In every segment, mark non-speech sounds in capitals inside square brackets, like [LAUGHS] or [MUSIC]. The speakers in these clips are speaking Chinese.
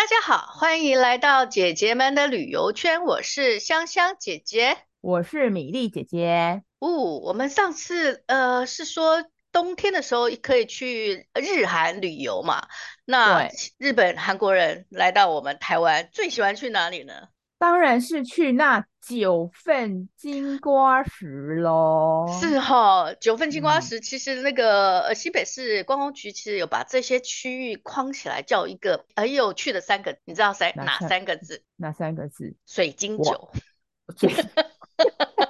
大家好，欢迎来到姐姐们的旅游圈。我是香香姐姐，我是米粒姐姐。哦，我们上次呃是说冬天的时候可以去日韩旅游嘛？那日本韩国人来到我们台湾，最喜欢去哪里呢？当然是去那九份金瓜石喽。是哈，九份金瓜石，其实那个呃西北市观光局其实有把这些区域框起来，叫一个很有趣的三个，你知道三哪三个字？哪三个字？水晶酒。[LAUGHS]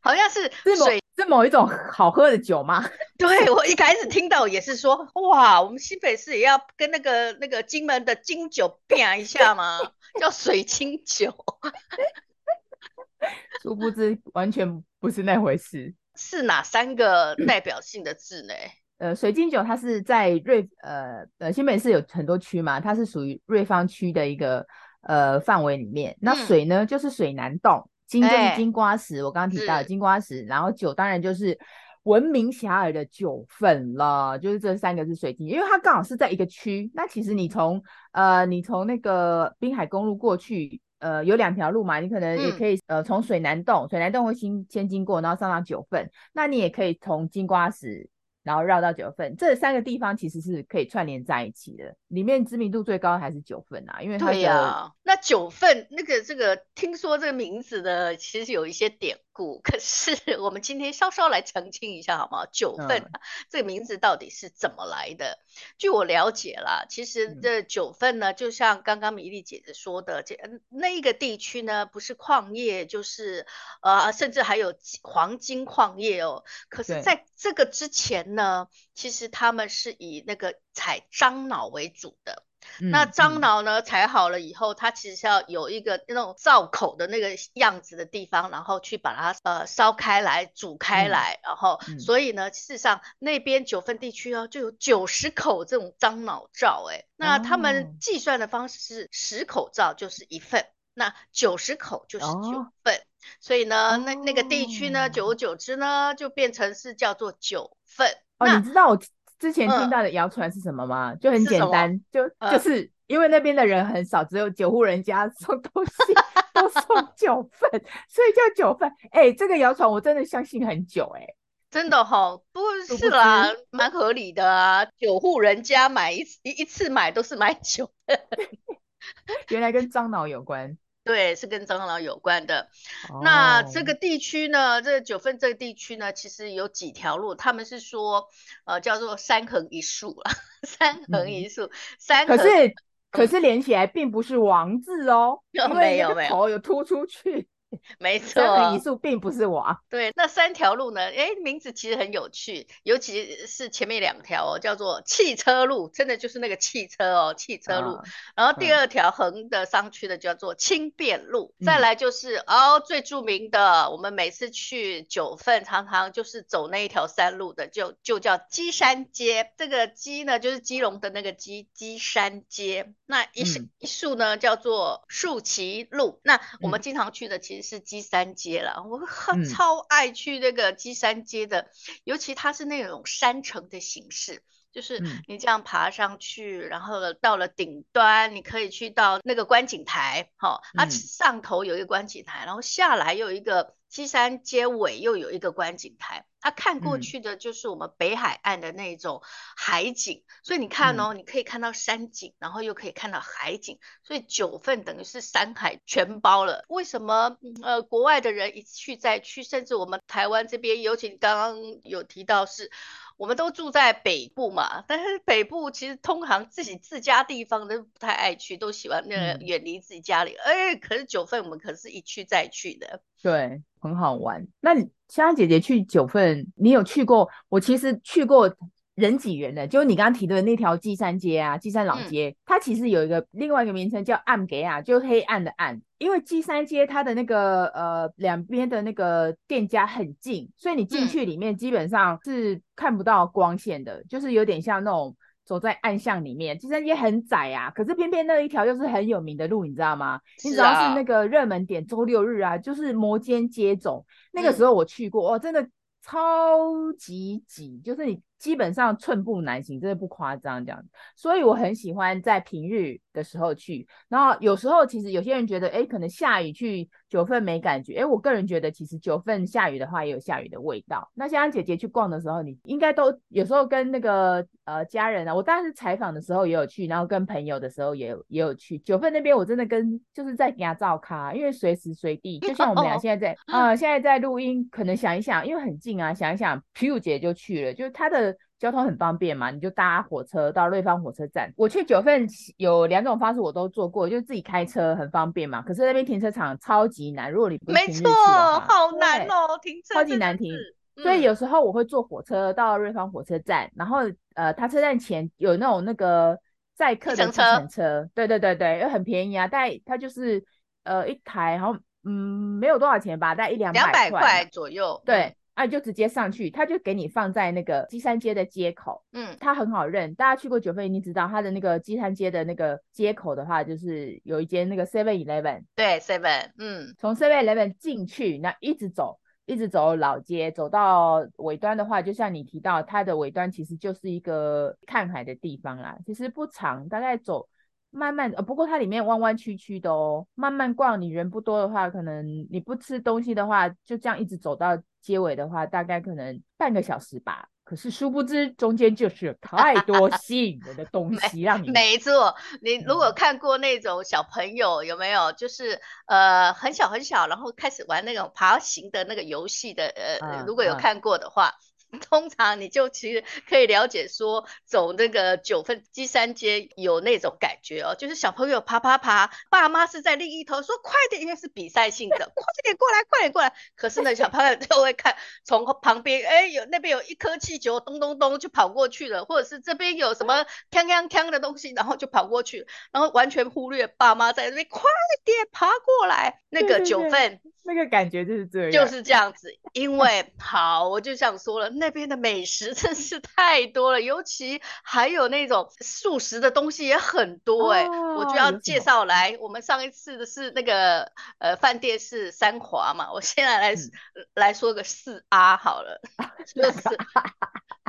好像是水是，是某一种好喝的酒吗？[LAUGHS] 对，[LAUGHS] 我一开始听到也是说，哇，我们新北市也要跟那个那个金门的金酒变一下吗？叫水晶酒。[LAUGHS] 殊不知完全不是那回事。是哪三个代表性的字呢？呃，水晶酒它是在瑞呃呃新北市有很多区嘛，它是属于瑞芳区的一个呃范围里面。那水呢，嗯、就是水南洞。金就是金瓜石，欸、我刚刚提到的金瓜石，然后酒当然就是闻名遐迩的九份了，就是这三个是水晶，因为它刚好是在一个区。那其实你从呃你从那个滨海公路过去，呃有两条路嘛，你可能也可以、嗯、呃从水南洞，水南洞会先先经过，然后上到九份，那你也可以从金瓜石。然后绕到九份，这三个地方其实是可以串联在一起的。里面知名度最高的还是九份啊，因为它对呀、啊。那九份那个这个，听说这个名字的其实有一些典故，[LAUGHS] 可是我们今天稍稍来澄清一下好吗？九份、啊嗯、这个名字到底是怎么来的？据我了解啦，其实这九份呢，就像刚刚米粒姐姐说的，这那一个地区呢，不是矿业，就是呃，甚至还有黄金矿业哦。可是在这个之前。呢，其实他们是以那个采樟脑为主的。嗯、那樟脑呢，采好了以后，它其实是要有一个那种灶口的那个样子的地方，然后去把它呃烧开来、煮开来，嗯、然后、嗯、所以呢，事实上那边九份地区哦，就有九十口这种樟脑灶。哎，那他们计算的方式是十口灶就是一份，那九十口就是九份。哦所以呢，那那个地区呢，久而久之呢，就变成是叫做九份。哦，你知道我之前听到的谣传是什么吗？嗯、就很简单，就就是因为那边的人很少，只有九户人家送东西 [LAUGHS] 都送九份，所以叫九份。哎、欸，这个谣传我真的相信很久、欸，哎，真的哈、哦，不是啦，蛮合理的啊。九户人家买一次一一次买都是买九份，[LAUGHS] 原来跟樟脑有关。对，是跟蟑螂有关的。Oh. 那这个地区呢，这个九份这个地区呢，其实有几条路，他们是说，呃，叫做三横一竖啊，三横一竖，嗯、三横。可是，可是连起来并不是王字哦，[LAUGHS] 有没有没有，头有突出去。没错，三横一竖并不是我。对，那三条路呢？哎，名字其实很有趣，尤其是前面两条哦，叫做汽车路，真的就是那个汽车哦，汽车路。啊、然后第二条横的上去的叫做轻便路。嗯、再来就是哦，最著名的，我们每次去九份，常常就是走那一条山路的，就就叫鸡山街。这个鸡呢，就是基隆的那个鸡，鸡山街。那一树、嗯、一竖呢，叫做树旗路。那我们经常去的其实。是基山街了，我很超爱去那个基山街的，嗯、尤其它是那种山城的形式，就是你这样爬上去，嗯、然后到了顶端，你可以去到那个观景台，哈、哦，它上头有一个观景台，然后下来又有一个。鸡山街尾又有一个观景台，它看过去的就是我们北海岸的那种海景，嗯、所以你看哦，嗯、你可以看到山景，然后又可以看到海景，所以九份等于是山海全包了。为什么呃国外的人一去再去，甚至我们台湾这边，尤其你刚刚有提到是。我们都住在北部嘛，但是北部其实通常自己自家地方都不太爱去，都喜欢那个远离自己家里。哎、嗯，可是九份我们可是一去再去的，对，很好玩。那香香姐姐去九份，你有去过？我其实去过。人挤人的，就是你刚刚提的那条基山街啊，基山老街，嗯、它其实有一个另外一个名称叫暗给啊，就黑暗的暗。因为基山街它的那个呃两边的那个店家很近，所以你进去里面基本上是看不到光线的，嗯、就是有点像那种走在暗巷里面。其实也很窄啊，可是偏偏那一条又是很有名的路，你知道吗？你只要是那个热门点，周六日啊，就是摩肩接踵。那个时候我去过，哦，真的。超级挤，就是你基本上寸步难行，真的不夸张这样。所以我很喜欢在平日的时候去，然后有时候其实有些人觉得，哎，可能下雨去九份没感觉，哎，我个人觉得其实九份下雨的话也有下雨的味道。那像姐姐去逛的时候，你应该都有时候跟那个呃家人啊，我当然是采访的时候也有去，然后跟朋友的时候也有也有去九份那边，我真的跟就是在给他照咖，因为随时随地，就像我们俩现在在啊、呃，现在在录音，可能想一想，因为很近啊，想一想，皮如姐就去了，就是他的。交通很方便嘛，你就搭火车到瑞芳火车站。我去九份有两种方式，我都做过，就是自己开车很方便嘛。可是那边停车场超级难，如果你不没错，好难哦，停车超级难停。嗯、所以有时候我会坐火车到瑞芳火车站，然后呃，他车站前有那种那个载客的计程车，对对对对，又很便宜啊，大概它就是呃一台，然后嗯没有多少钱吧，大概一两百块左右，对。啊，就直接上去，他就给你放在那个基山街的街口，嗯，它很好认。大家去过九份，一定知道它的那个基山街的那个街口的话，就是有一间那个 Seven Eleven，对，Seven，嗯，从 Seven Eleven 进去，那一直走，一直走老街，走到尾端的话，就像你提到，它的尾端其实就是一个看海的地方啦。其实不长，大概走慢慢，呃，不过它里面弯弯曲曲的哦，慢慢逛，你人不多的话，可能你不吃东西的话，就这样一直走到。结尾的话，大概可能半个小时吧。可是殊不知，中间就是太多吸引人的 [LAUGHS] 东西让你。没错，你如果看过那种小朋友、嗯、有没有，就是呃很小很小，然后开始玩那种爬行的那个游戏的，呃，嗯、如果有看过的话。嗯 [LAUGHS] 通常你就其实可以了解说，走那个九份基山街有那种感觉哦，就是小朋友爬爬爬，爸妈是在另一头说快点，因为是比赛性的，[LAUGHS] 快点过来，快点过来。可是呢，小朋友就会看从旁边，哎，有那边有一颗气球，咚咚咚就跑过去了，或者是这边有什么锵锵锵的东西，然后就跑过去，然后完全忽略爸妈在那边，快点爬过来。那个九份那个感觉就是这样，就是这样子。因为好，我就想说了，那边的美食真是太多了，尤其还有那种素食的东西也很多哎、欸哦，我就要介绍来。我们上一次的是那个呃饭店是三华嘛，我现在来、嗯、来说个四阿好了 [LAUGHS] [LAUGHS] 就是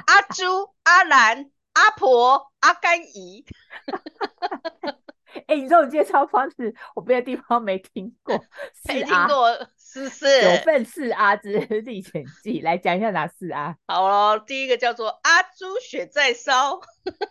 阿朱、阿兰、阿婆、阿甘姨。[LAUGHS] 哎、欸，你这种介绍方式，我别的地方没听过。[LAUGHS] 没听过，[LAUGHS] 是是。九份四阿之历险记，来讲一下哪四阿？好了，第一个叫做阿朱雪在烧，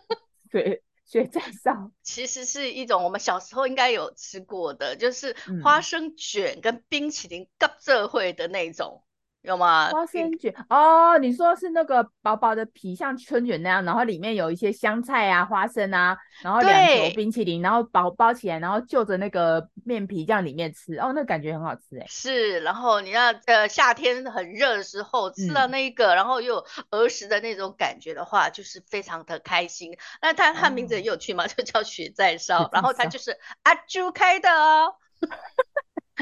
[LAUGHS] 对，雪在烧，其实是一种我们小时候应该有吃过的，就是花生卷跟冰淇淋夹这会的那种。有吗？花生卷哦，你说是那个薄薄的皮，像春卷那样，然后里面有一些香菜啊、花生啊，然后两球冰淇淋，然后包包起来，然后就着那个面皮这样里面吃，哦，那感觉很好吃哎。是，然后你那呃夏天很热的时候吃到那一个，嗯、然后又有儿时的那种感觉的话，就是非常的开心。那它它名字很有趣嘛，就叫雪在烧，然后它就是阿朱开的哦。[LAUGHS]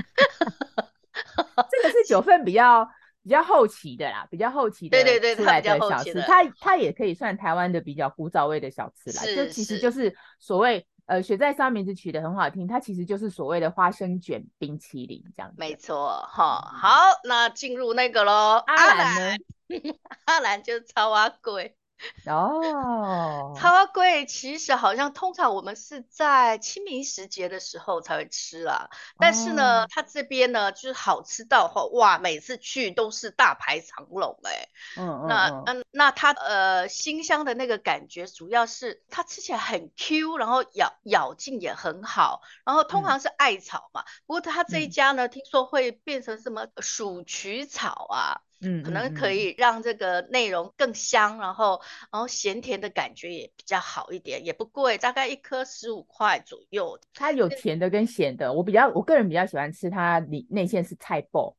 这个是九份比较。比较后期的啦，比较后期的对对对，出来的小吃，它它也可以算台湾的比较古早味的小吃啦。就其实就是所谓呃雪在烧名字取得很好听，它其实就是所谓的花生卷冰淇淋这样子。没错，哈，好，那进入那个喽，阿兰，[LAUGHS] 阿兰就是超阿贵。[LAUGHS] 哦，草仔粿其实好像通常我们是在清明时节的时候才会吃啦，但是呢，它这边呢就是好吃到哇，每次去都是大排长龙哎、欸。嗯嗯，那嗯那它呃新香的那个感觉，主要是它吃起来很 Q，然后咬咬劲也很好，然后通常是艾草嘛，嗯、不过它这一家呢、嗯，听说会变成什么鼠曲草啊。嗯，可能可以让这个内容更香，然后然后咸甜的感觉也比较好一点，也不贵，大概一颗十五块左右。它有甜的跟咸的，我比较我个人比较喜欢吃它里内馅是菜脯，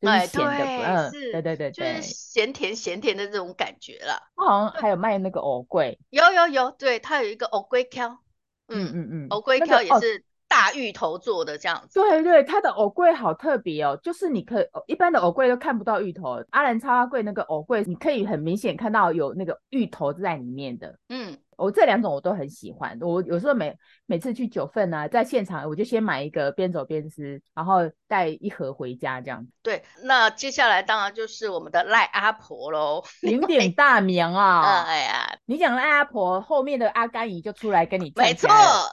就是咸的，对嗯，对对对，就是咸甜咸甜的这种感觉了。它好像还有卖那个藕桂，有有有，对，它有一个藕桂条，嗯嗯嗯，藕桂条也是。大芋头做的这样子，对对，它的藕桂好特别哦，就是你可以一般的藕桂都看不到芋头，阿兰超阿贵那个藕桂，你可以很明显看到有那个芋头在里面的。嗯，我这两种我都很喜欢。我有时候每每次去九份啊，在现场我就先买一个边走边吃，然后带一盒回家这样。对，那接下来当然就是我们的赖阿婆喽，[LAUGHS] 鼎鼎大名啊！哎呀，你讲赖阿婆，后面的阿甘姨就出来跟你没错，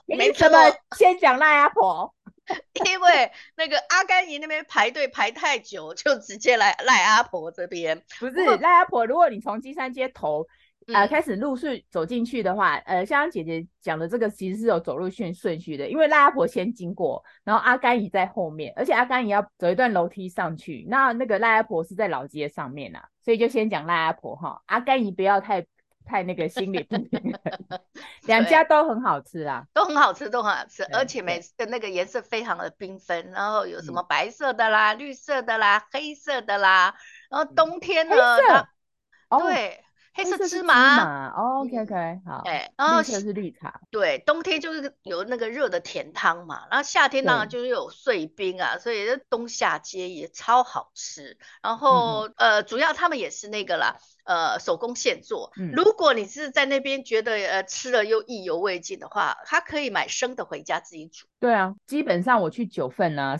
没错。先讲赖阿婆。[LAUGHS] 因为那个阿甘姨那边排队排太久，就直接来赖阿婆这边。不是赖阿婆，如果你从金山街头啊、呃、开始陆续走进去的话，呃，香香姐姐讲的这个其实是有走路顺顺序的，因为赖阿婆先经过，然后阿甘姨在后面，而且阿甘姨要走一段楼梯上去，那那个赖阿婆是在老街上面啊，所以就先讲赖阿婆哈，阿甘姨不要太。太那个心理不平衡，[LAUGHS] 两家都很好吃啊，都很好吃，都很好吃，而且每次的那个颜色非常的缤纷，然后有什么白色的啦、嗯、绿色的啦、黑色的啦，然后冬天呢，嗯、对。黑色芝麻，OK OK，好。哎，然后是绿茶。对，冬天就是有那个热的甜汤嘛，然后夏天当然就是有碎冰啊，所以这冬夏皆也超好吃。然后、嗯、呃，主要他们也是那个啦，呃，手工现做。嗯、如果你是在那边觉得呃吃了又意犹未尽的话，他可以买生的回家自己煮。对啊，基本上我去九份呢、啊。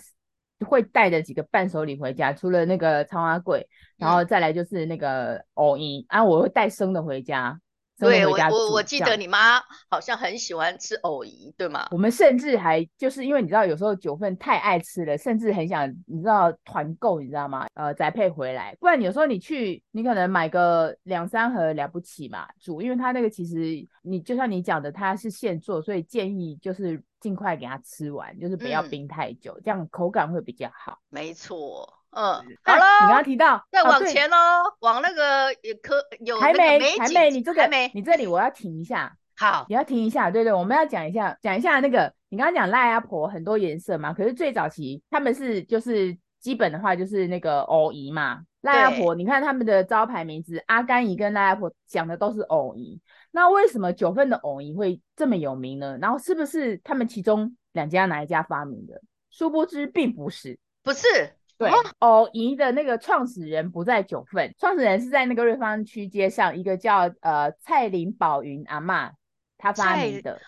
会带着几个伴手礼回家，除了那个超花桂，然后再来就是那个藕银、嗯、啊，我会带生的回家。对，我我我记得你妈好像很喜欢吃藕姨，对吗？我们甚至还就是因为你知道，有时候九份太爱吃了，甚至很想你知道团购，你知道吗？呃，宅配回来，不然有时候你去，你可能买个两三盒了不起嘛，煮，因为它那个其实你就像你讲的，它是现做，所以建议就是。尽快给它吃完，就是不要冰太久，嗯、这样口感会比较好。没错，嗯，好了，你刚刚提到再往前喽，哦、往那个也可有还没，还没，你这个还没，你这里我要停一下。好，你要停一下，对对，我们要讲一下，讲一下那个你刚刚讲赖阿婆很多颜色嘛，可是最早期他们是就是基本的话就是那个藕姨嘛，赖阿婆，你看他们的招牌名字阿甘姨跟赖阿婆讲的都是藕姨。那为什么九份的藕姨会这么有名呢？然后是不是他们其中两家哪一家发明的？殊不知并不是，不是。对，哦姨的那个创始人不在九份，创始人是在那个瑞芳区街上一个叫呃蔡林宝云阿嬷，她发明的。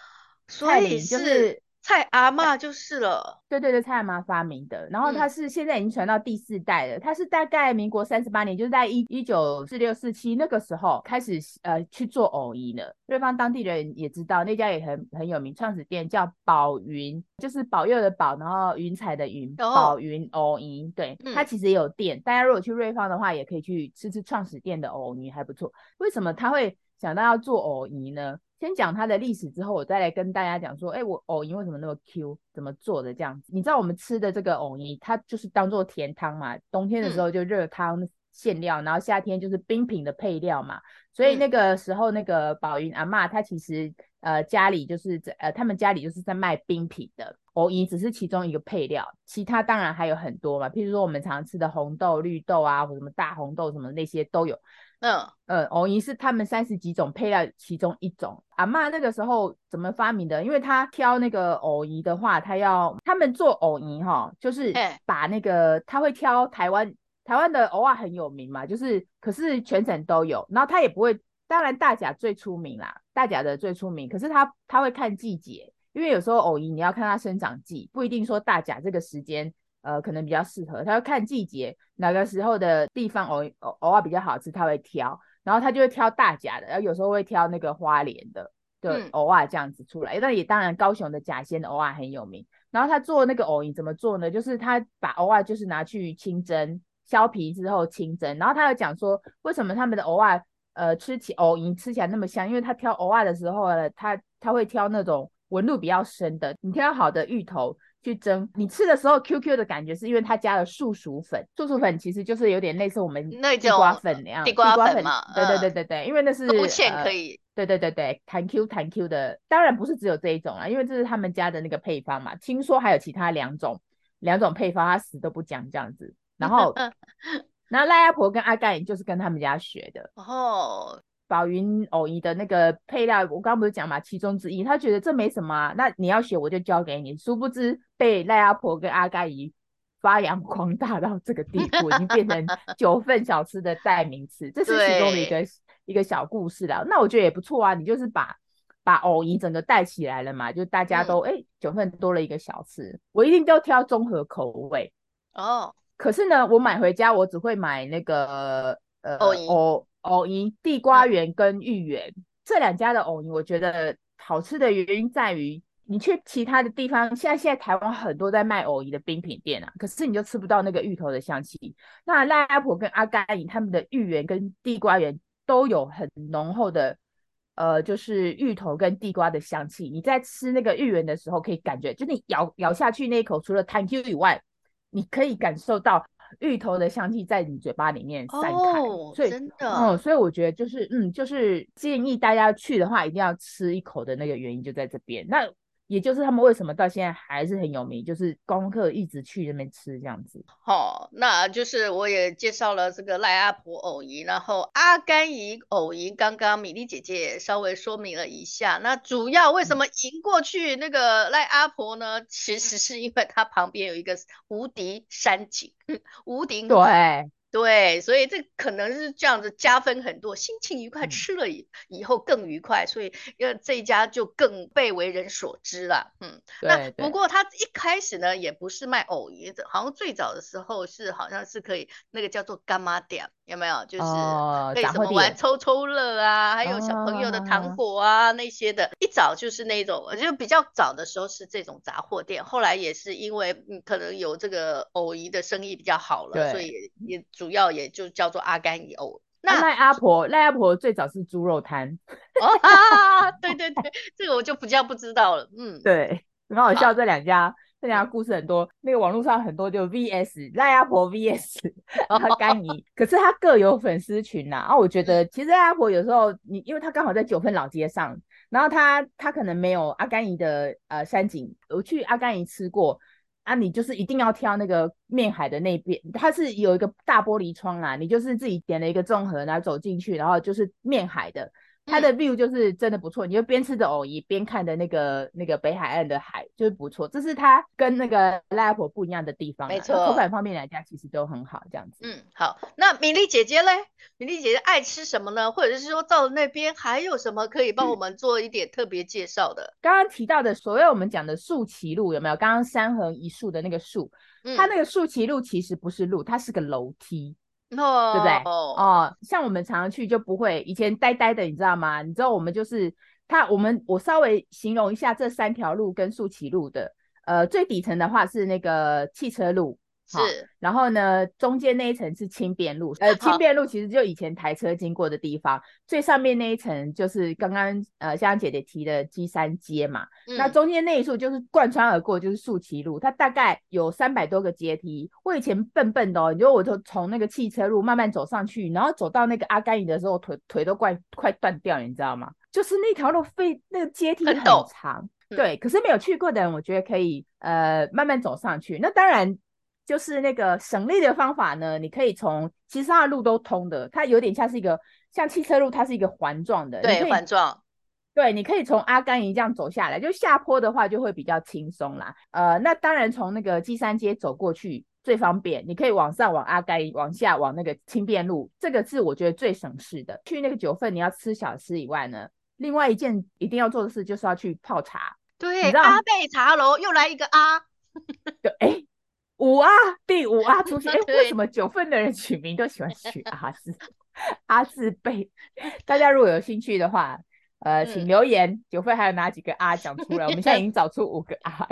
蔡林就是。蔡阿妈就是了，对对对，蔡阿妈发明的，然后他是现在已经传到第四代了。他、嗯、是大概民国三十八年，就是在一一九四六四七那个时候开始呃去做藕姨的。瑞芳当地人也知道那家也很很有名，创始店叫宝云，就是保佑的保，然后云彩的云，宝云藕姨。对，他其实也有店，嗯、大家如果去瑞芳的话，也可以去吃吃创始店的藕泥，还不错。为什么他会想到要做藕姨呢？先讲它的历史之后，我再来跟大家讲说，哎、欸，我藕泥为什么那么 Q，怎么做的这样子？你知道我们吃的这个藕泥，它就是当做甜汤嘛，冬天的时候就热汤馅料，嗯、然后夏天就是冰品的配料嘛。所以那个时候那个宝云阿嬷，她其实呃家里就是在呃他们家里就是在卖冰品的，藕泥只是其中一个配料，其他当然还有很多嘛，譬如说我们常吃的红豆、绿豆啊，或什么大红豆什么那些都有。嗯呃，藕泥是他们三十几种配料其中一种。阿嬷那个时候怎么发明的？因为他挑那个藕泥的话，他要他们做藕泥哈，就是把那个他会挑台湾台湾的藕啊很有名嘛，就是可是全省都有，然后他也不会，当然大甲最出名啦，大甲的最出名，可是他他会看季节，因为有时候藕泥你要看它生长季，不一定说大甲这个时间。呃，可能比较适合，他要看季节，哪个时候的地方偶偶偶尔比较好吃，他会挑，然后他就会挑大甲的，然后有时候会挑那个花莲的对，偶尔这样子出来，那、嗯、也当然高雄的甲仙的藕啊很有名，然后他做那个藕泥怎么做呢？就是他把藕啊就是拿去清蒸，削皮之后清蒸，然后他又讲说为什么他们的藕啊呃吃起藕泥吃起来那么香，因为他挑藕啊的时候呢，他他会挑那种纹路比较深的，你挑好的芋头。去蒸，你吃的时候 Q Q 的感觉，是因为它加了树薯粉。树薯粉其实就是有点类似我们地瓜粉那样，地瓜粉嘛。对对对对对，因为那是勾芡可以。对对对对，弹 Q 弹 Q 的，当然不是只有这一种啦，因为这是他们家的那个配方嘛。听说还有其他两种，两种配方他死都不讲这样子。然后，然后赖阿婆跟阿盖就是跟他们家学的。哦。宝云藕姨的那个配料，我刚刚不是讲嘛，其中之一，他觉得这没什么啊，那你要学我就教给你。殊不知被赖阿婆跟阿盖姨发扬光大到这个地步，已经变成 [LAUGHS] 九份小吃的代名词。这是其中的一个一个小故事了。那我觉得也不错啊，你就是把把藕姨整个带起来了嘛，就大家都哎、九份多了一个小吃，我一定都挑综合口味哦。可是呢，我买回家我只会买那个呃藕藕藕姨地瓜圆跟芋圆、嗯、这两家的藕姨，我觉得好吃的原因在于。你去其他的地方，现在现在台湾很多在卖藕姨的冰品店啊，可是你就吃不到那个芋头的香气。那赖阿婆跟阿甘姨他们的芋圆跟地瓜圆都有很浓厚的，呃，就是芋头跟地瓜的香气。你在吃那个芋圆的时候，可以感觉，就你咬咬下去那一口，除了弹 Q 以外，你可以感受到芋头的香气在你嘴巴里面散开。哦，所以真的，嗯，所以我觉得就是，嗯，就是建议大家去的话，一定要吃一口的那个原因就在这边。那也就是他们为什么到现在还是很有名，就是观光客一直去那边吃这样子。好，那就是我也介绍了这个赖阿婆藕姨，然后阿甘姨藕姨，刚刚米粒姐姐也稍微说明了一下。那主要为什么赢过去那个赖阿婆呢？嗯、其实是因为它旁边有一个无敌山景，[LAUGHS] 无敌对。对，所以这可能是这样子加分很多，心情愉快，吃了以以后更愉快，嗯、所以呃这一家就更被为人所知了。嗯，对那不过他一开始呢也不是卖藕鱼的，好像最早的时候是好像是可以那个叫做干妈店，有没有？就是可以什么玩抽抽乐啊，还有小朋友的糖果啊、哦、那些的。一早就是那种，就比较早的时候是这种杂货店，后来也是因为嗯可能有这个藕姨的生意比较好了，所以也也。主要也就叫做阿甘姨藕。那赖阿婆，赖阿婆最早是猪肉摊。[LAUGHS] 哦，啊、对对对，这个我就比较不知道了。嗯，[LAUGHS] 对，很好笑。这两家，这两家故事很多，那个网络上很多就 VS 赖阿婆 VS 阿甘姨，可是他各有粉丝群呐。啊，我觉得其实赖阿婆有时候你，因为他刚好在九份老街上，然后他他可能没有阿甘姨的呃山景，我去阿甘姨吃过。啊，你就是一定要挑那个面海的那边，它是有一个大玻璃窗啦，你就是自己点了一个综合，然后走进去，然后就是面海的。它的 view 就是真的不错，嗯、你就边吃着藕姨边看的那个那个北海岸的海，就是不错。这是它跟那个赖阿婆不一样的地方，没错。口感方面来讲，其实都很好，这样子。嗯，好。那米粒姐姐嘞？米粒姐姐爱吃什么呢？或者是说到了那边还有什么可以帮我们做一点特别介绍的？刚刚提到的所谓我们讲的树崎路有没有？刚刚三横一竖的那个树，嗯、它那个树崎路其实不是路，它是个楼梯。哦，对不对？哦，像我们常常去就不会，以前呆呆的，你知道吗？你知道我们就是它，我们我稍微形容一下这三条路跟树崎路的，呃，最底层的话是那个汽车路。是，然后呢，中间那一层是轻便路，呃，轻便路其实就以前台车经过的地方，最上面那一层就是刚刚呃香香姐姐提的基山街嘛，嗯、那中间那一处就是贯穿而过就是树崎路，它大概有三百多个阶梯。我以前笨笨的哦，你说我就从那个汽车路慢慢走上去，然后走到那个阿甘姨的时候，腿腿都快快断掉，你知道吗？就是那条路非那个阶梯很长，嗯、对，可是没有去过的人，我觉得可以呃慢慢走上去。那当然。就是那个省力的方法呢，你可以从其实它的路都通的，它有点像是一个像汽车路，它是一个环状的，对，环状。对，你可以从阿甘姨这样走下来，就下坡的话就会比较轻松啦。呃，那当然从那个基山街走过去最方便，你可以往上往阿甘姨，往下往那个轻便路，这个是我觉得最省事的。去那个九份你要吃小吃以外呢，另外一件一定要做的事就是要去泡茶。对，阿贝茶楼又来一个阿。[LAUGHS] 对，哎。五阿第五阿出现，哎，为什么九份的人取名都喜欢取阿字？阿字辈，大家如果有兴趣的话，呃，请留言，嗯、九份还有哪几个阿讲出来？我们现在已经找出五个阿了。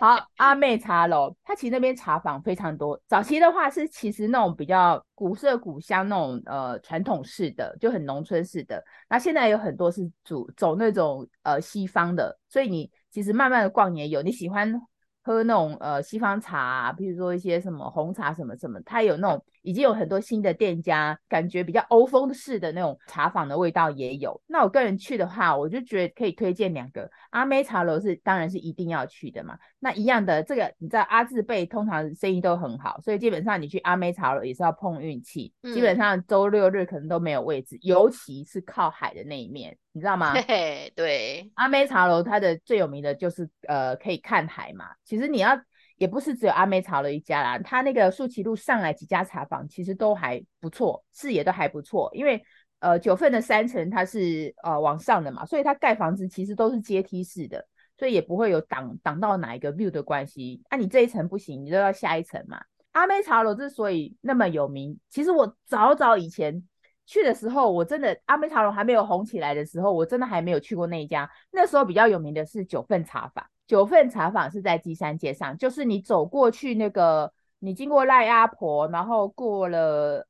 好，阿妹茶楼，它其实那边茶坊非常多。早期的话是其实那种比较古色古香那种呃传统式的，就很农村式的。那现在有很多是走走那种呃西方的，所以你其实慢慢的逛也有你喜欢。喝那种呃西方茶啊，比如说一些什么红茶什么什么，它有那种已经有很多新的店家，感觉比较欧风式的那种茶坊的味道也有。那我个人去的话，我就觉得可以推荐两个，阿妹茶楼是当然是一定要去的嘛。那一样的这个你知道阿字辈通常生意都很好，所以基本上你去阿妹茶楼也是要碰运气，嗯、基本上周六日可能都没有位置，尤其是靠海的那一面。你知道吗？嘿，对，阿妹茶楼它的最有名的就是呃可以看海嘛。其实你要也不是只有阿妹茶楼一家啦，它那个树崎路上来几家茶坊其实都还不错，视野都还不错。因为呃九份的三层它是呃往上的嘛，所以它盖房子其实都是阶梯式的，所以也不会有挡挡到哪一个 view 的关系。那、你这一层不行，你就要下一层嘛。阿妹茶楼之所以那么有名，其实我早早以前去的时候，我真的阿妹茶楼还没有红起来的时候，我真的还没有去过那一家。那时候比较有名的是九份茶坊，九份茶坊是在基山街上，就是你走过去那个，你经过赖阿婆，然后过了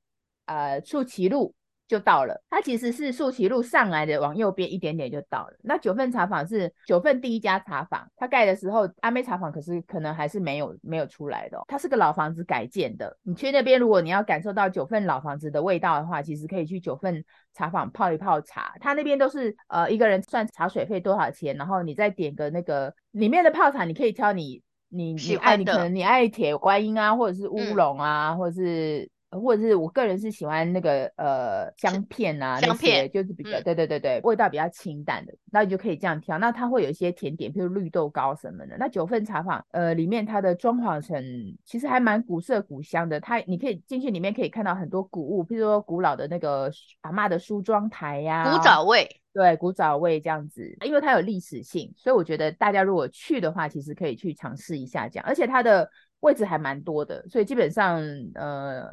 呃树崎路。就到了，它其实是树崎路上来的，往右边一点点就到了。那九份茶坊是九份第一家茶坊，它盖的时候阿妹茶坊可是可能还是没有没有出来的哦。它是个老房子改建的，你去那边如果你要感受到九份老房子的味道的话，其实可以去九份茶坊泡一泡茶。它那边都是呃一个人算茶水费多少钱，然后你再点个那个里面的泡茶，你可以挑你你你爱你可能你爱铁观音啊，或者是乌龙啊，嗯、或者是。或者是我个人是喜欢那个呃香片啊，香片就是比较、嗯、对对对对，味道比较清淡的，那你就可以这样挑。那它会有一些甜点，比如绿豆糕什么的。那九份茶坊呃里面它的装潢成其实还蛮古色古香的，它你可以进去里面可以看到很多古物，譬如说古老的那个阿嬷的梳妆台呀、啊，古早味，对，古早味这样子，因为它有历史性，所以我觉得大家如果去的话，其实可以去尝试一下这样，而且它的位置还蛮多的，所以基本上呃。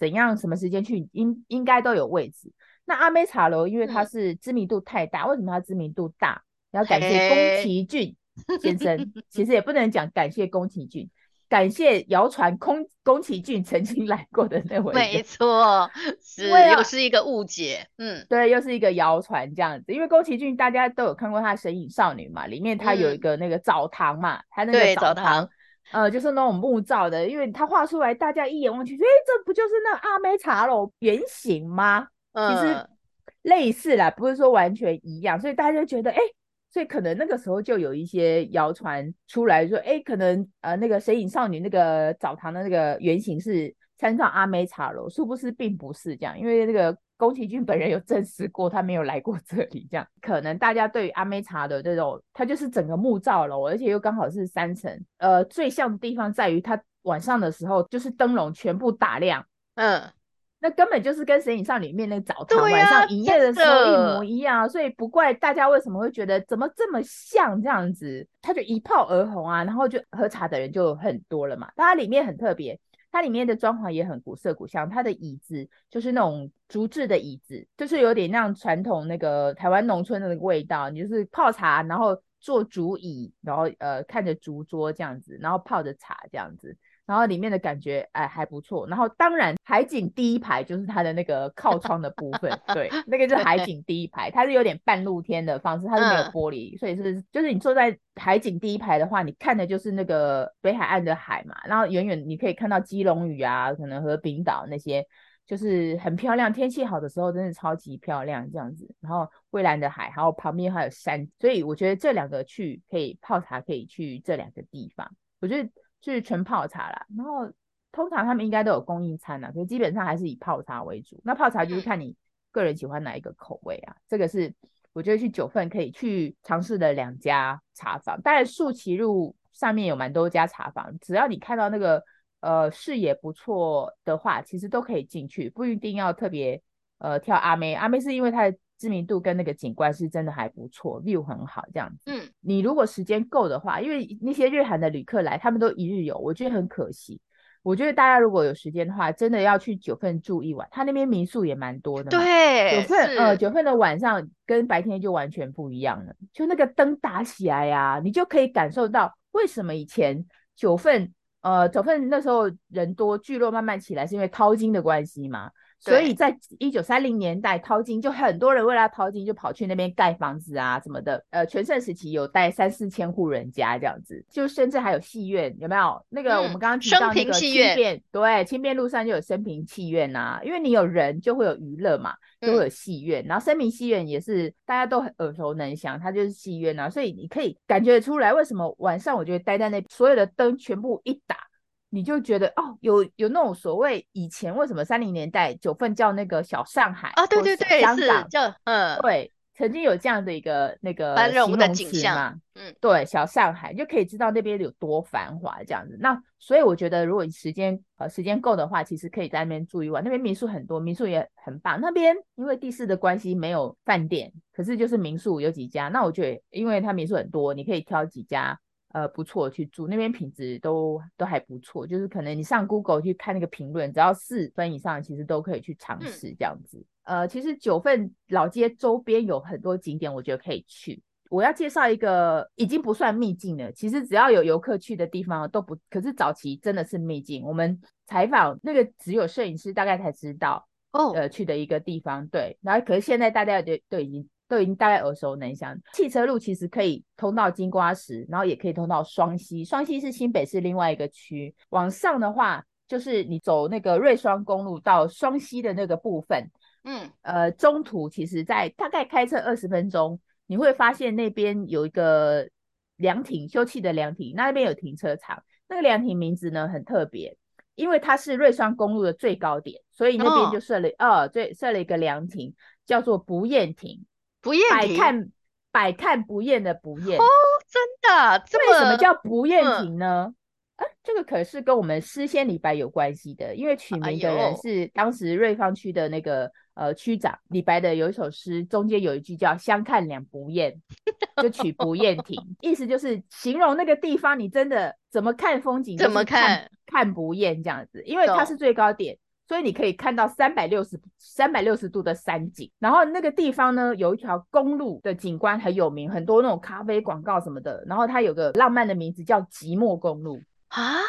怎样？什么时间去？应应该都有位置。那阿妹茶楼，因为它是知名度太大，嗯、为什么它知名度大？要感谢宫崎骏 [LAUGHS] 先生。其实也不能讲感谢宫崎骏，感谢谣传宫宫崎骏曾经来过的那位。没错，[LAUGHS] 是又是一个误解。嗯，对，又是一个谣传这样子。因为宫崎骏大家都有看过他的《神隐少女》嘛，里面他有一个那个澡堂嘛，他、嗯、那个澡堂。呃，就是那种木造的，因为他画出来，大家一眼望去，哎，这不就是那阿妹茶楼原型吗？嗯，其实类似啦，不是说完全一样，所以大家就觉得，哎，所以可能那个时候就有一些谣传出来说，哎，可能呃那个神隐少女那个澡堂的那个原型是参照阿妹茶楼，殊不知并不是这样，因为那个。宫崎骏本人有证实过，他没有来过这里。这样可能大家对于阿妹茶的这种，它就是整个木造楼，而且又刚好是三层。呃，最像的地方在于它晚上的时候就是灯笼全部打亮，嗯，那根本就是跟《神隐少女》里面那个澡堂晚上营业的时候一模一样，所以不怪大家为什么会觉得怎么这么像这样子，它就一炮而红啊，然后就喝茶的人就很多了嘛。它里面很特别。它里面的装潢也很古色古香，它的椅子就是那种竹制的椅子，就是有点那样传统那个台湾农村的那个味道。你就是泡茶，然后坐竹椅，然后呃看着竹桌这样子，然后泡着茶这样子。然后里面的感觉哎还不错，然后当然海景第一排就是它的那个靠窗的部分，对，那个就是海景第一排，它是有点半露天的方式，它是没有玻璃，嗯、所以是就是你坐在海景第一排的话，你看的就是那个北海岸的海嘛，然后远远你可以看到基隆屿啊，可能和冰岛那些，就是很漂亮，天气好的时候真的超级漂亮这样子，然后蔚蓝的海，还有旁边还有山，所以我觉得这两个去可以泡茶，可以去这两个地方，我觉得。就是纯泡茶啦，然后通常他们应该都有供应餐啦，所以基本上还是以泡茶为主。那泡茶就是看你个人喜欢哪一个口味啊，这个是我觉得去九份可以去尝试的两家茶坊。当然树崎路上面有蛮多家茶坊，只要你看到那个呃视野不错的话，其实都可以进去，不一定要特别呃挑阿妹。阿妹是因为它的。知名度跟那个景观是真的还不错，view 很好这样子。嗯，你如果时间够的话，因为那些日韩的旅客来，他们都一日游，我觉得很可惜。我觉得大家如果有时间的话，真的要去九份住一晚，他那边民宿也蛮多的。对，九份呃，九份的晚上跟白天就完全不一样了，就那个灯打起来呀、啊，你就可以感受到为什么以前九份呃九份那时候人多聚落慢慢起来，是因为淘金的关系嘛。所以在一九三零年代，淘金就很多人为了淘金就跑去那边盖房子啊什么的。呃，全盛时期有带三四千户人家这样子，就甚至还有戏院，有没有？那个我们刚刚提到那个轻便、嗯，对，轻便路上就有生平戏院呐。因为你有人就会有娱乐嘛，就会有戏院。嗯、然后生平戏院也是大家都很耳熟能详，它就是戏院啊。所以你可以感觉出来为什么晚上我觉得待在那，所有的灯全部一打。你就觉得哦，有有那种所谓以前为什么三零年代九份叫那个小上海啊？对对对，香港叫嗯，对，曾经有这样的一个那个形容词嘛，嗯，对，小上海就可以知道那边有多繁华这样子。那所以我觉得，如果你时间呃时间够的话，其实可以在那边住一晚。那边民宿很多，民宿也很棒。那边因为地势的关系，没有饭店，可是就是民宿有几家。那我觉得，因为它民宿很多，你可以挑几家。呃，不错，去住那边品质都都还不错，就是可能你上 Google 去看那个评论，只要四分以上，其实都可以去尝试这样子。嗯、呃，其实九份老街周边有很多景点，我觉得可以去。我要介绍一个已经不算秘境了，其实只要有游客去的地方都不，可是早期真的是秘境。我们采访那个只有摄影师大概才知道哦，呃，去的一个地方，对。然后可是现在大家都都已经。都已经大概耳熟能详。汽车路其实可以通到金瓜石，然后也可以通到双溪。双溪是新北市另外一个区。往上的话，就是你走那个瑞双公路到双溪的那个部分。嗯，呃，中途其实在大概开车二十分钟，你会发现那边有一个凉亭，休憩的凉亭。那边有停车场，那个凉亭名字呢很特别，因为它是瑞双公路的最高点，所以那边就设了呃，最设了一个凉亭，叫做不厌亭。不厌亭，百看百看不厌的不厌哦，真的？这为什么叫不厌亭呢？嗯、啊，这个可是跟我们诗仙李白有关系的，因为取名的人是当时瑞芳区的那个、哎、呃区长李白的有一首诗，中间有一句叫“相看两不厌”，就取不厌亭，意思就是形容那个地方，你真的怎么看风景看怎么看看不厌这样子，因为它是最高点。所以你可以看到三百六十三百六十度的山景，然后那个地方呢，有一条公路的景观很有名，很多那种咖啡广告什么的。然后它有个浪漫的名字叫寂寞公路。啊，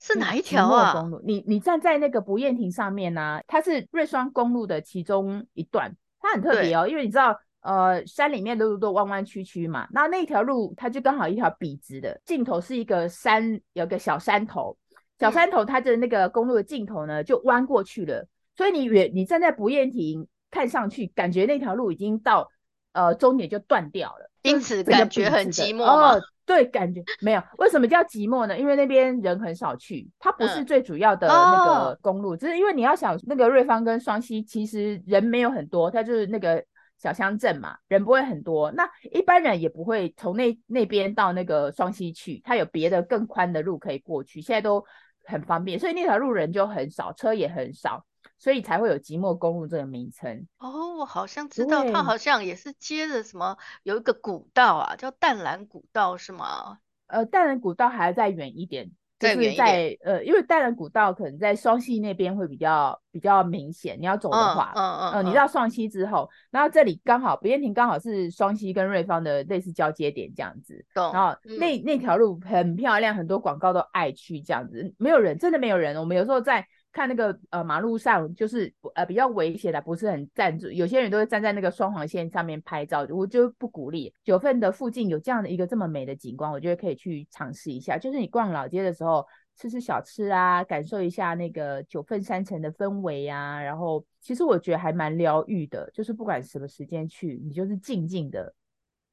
是哪一条啊？公路，你你站在那个不厌亭上面呢、啊，它是瑞双公路的其中一段，它很特别哦，因为你知道，呃，山里面的路都弯弯曲曲嘛，那那条路它就刚好一条笔直的，尽头是一个山，有个小山头。小山头，它的那个公路的尽头呢，就弯过去了。所以你远，你站在不厌亭看上去，感觉那条路已经到呃终点就断掉了，因此感觉很寂寞哦，[LAUGHS] 对，感觉没有。为什么叫寂寞呢？因为那边人很少去，它不是最主要的那个公路，只、嗯哦、是因为你要想那个瑞芳跟双溪，其实人没有很多，它就是那个。小乡镇嘛，人不会很多，那一般人也不会从那那边到那个双溪去，它有别的更宽的路可以过去，现在都很方便，所以那条路人就很少，车也很少，所以才会有即墨公路这个名称。哦，我好像知道，它好像也是接着什么有一个古道啊，叫淡蓝古道是吗？呃，淡蓝古道还要再远一点。就是在呃，因为淡兰古道可能在双溪那边会比较比较明显，你要走的话，嗯嗯，呃，你到双溪之后，然后这里刚好不夜亭刚好是双溪跟瑞芳的类似交接点这样子，然后那那条路很漂亮，很多广告都爱去这样子，没有人，真的没有人，我们有时候在。看那个呃马路上就是呃比较危险的，不是很站住，有些人都会站在那个双黄线上面拍照，我就不鼓励。九份的附近有这样的一个这么美的景观，我觉得可以去尝试一下。就是你逛老街的时候，吃吃小吃啊，感受一下那个九份山城的氛围啊。然后其实我觉得还蛮疗愈的，就是不管什么时间去，你就是静静的，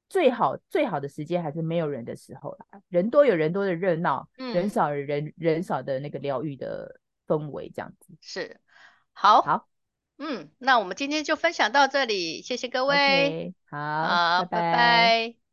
最好最好的时间还是没有人的时候啦，人多有人多的热闹，嗯、人少人人少的那个疗愈的。氛围这样子是好，好，嗯，那我们今天就分享到这里，谢谢各位，okay, 好，好，拜拜。拜拜。